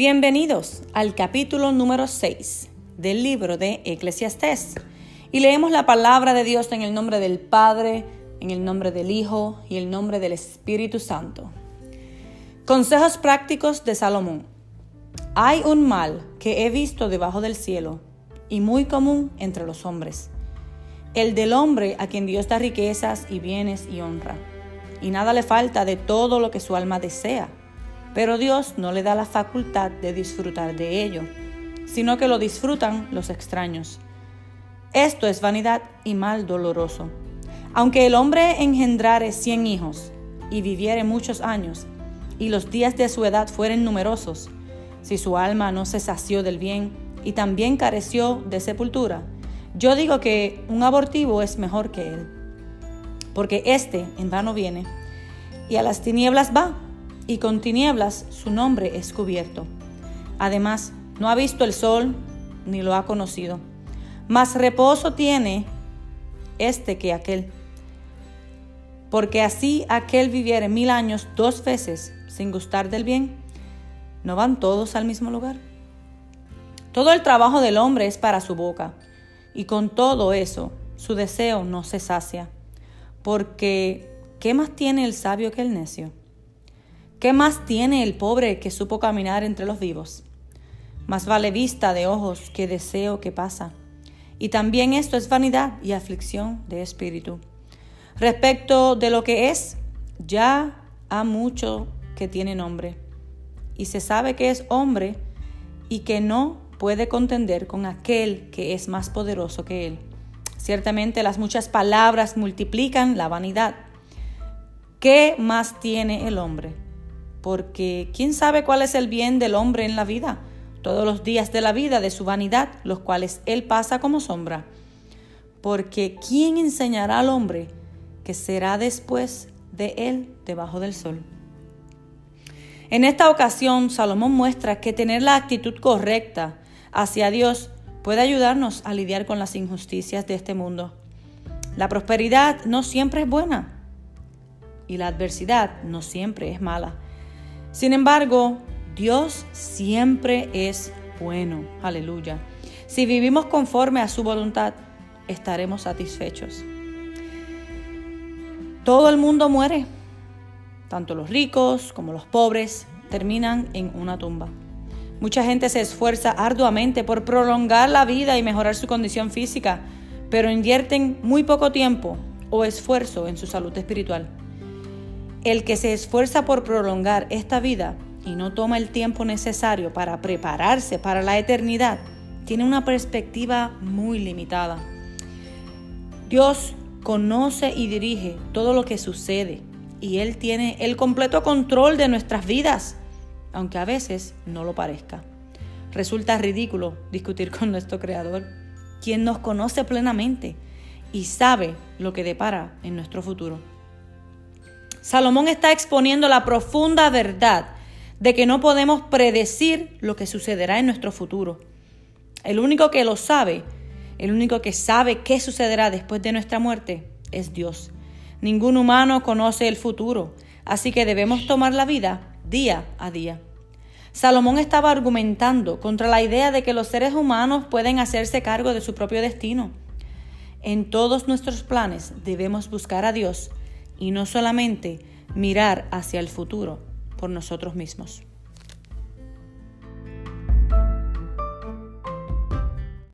Bienvenidos al capítulo número 6 del libro de Eclesiastés. Y leemos la palabra de Dios en el nombre del Padre, en el nombre del Hijo y el nombre del Espíritu Santo. Consejos prácticos de Salomón. Hay un mal que he visto debajo del cielo y muy común entre los hombres. El del hombre a quien Dios da riquezas y bienes y honra. Y nada le falta de todo lo que su alma desea pero Dios no le da la facultad de disfrutar de ello, sino que lo disfrutan los extraños. Esto es vanidad y mal doloroso. Aunque el hombre engendrare cien hijos y viviere muchos años, y los días de su edad fueren numerosos, si su alma no se sació del bien y también careció de sepultura, yo digo que un abortivo es mejor que él, porque éste en vano viene y a las tinieblas va y con tinieblas su nombre es cubierto. Además, no ha visto el sol ni lo ha conocido. Más reposo tiene este que aquel. Porque así aquel viviere mil años dos veces sin gustar del bien, ¿no van todos al mismo lugar? Todo el trabajo del hombre es para su boca, y con todo eso su deseo no se sacia, porque ¿qué más tiene el sabio que el necio? ¿Qué más tiene el pobre que supo caminar entre los vivos? Más vale vista de ojos que deseo que pasa. Y también esto es vanidad y aflicción de espíritu. Respecto de lo que es, ya ha mucho que tiene nombre. Y se sabe que es hombre y que no puede contender con aquel que es más poderoso que él. Ciertamente las muchas palabras multiplican la vanidad. ¿Qué más tiene el hombre? Porque ¿quién sabe cuál es el bien del hombre en la vida? Todos los días de la vida de su vanidad, los cuales él pasa como sombra. Porque ¿quién enseñará al hombre que será después de él debajo del sol? En esta ocasión, Salomón muestra que tener la actitud correcta hacia Dios puede ayudarnos a lidiar con las injusticias de este mundo. La prosperidad no siempre es buena y la adversidad no siempre es mala. Sin embargo, Dios siempre es bueno. Aleluya. Si vivimos conforme a su voluntad, estaremos satisfechos. Todo el mundo muere. Tanto los ricos como los pobres terminan en una tumba. Mucha gente se esfuerza arduamente por prolongar la vida y mejorar su condición física, pero invierten muy poco tiempo o esfuerzo en su salud espiritual. El que se esfuerza por prolongar esta vida y no toma el tiempo necesario para prepararse para la eternidad, tiene una perspectiva muy limitada. Dios conoce y dirige todo lo que sucede y Él tiene el completo control de nuestras vidas, aunque a veces no lo parezca. Resulta ridículo discutir con nuestro Creador, quien nos conoce plenamente y sabe lo que depara en nuestro futuro. Salomón está exponiendo la profunda verdad de que no podemos predecir lo que sucederá en nuestro futuro. El único que lo sabe, el único que sabe qué sucederá después de nuestra muerte, es Dios. Ningún humano conoce el futuro, así que debemos tomar la vida día a día. Salomón estaba argumentando contra la idea de que los seres humanos pueden hacerse cargo de su propio destino. En todos nuestros planes debemos buscar a Dios y no solamente mirar hacia el futuro por nosotros mismos.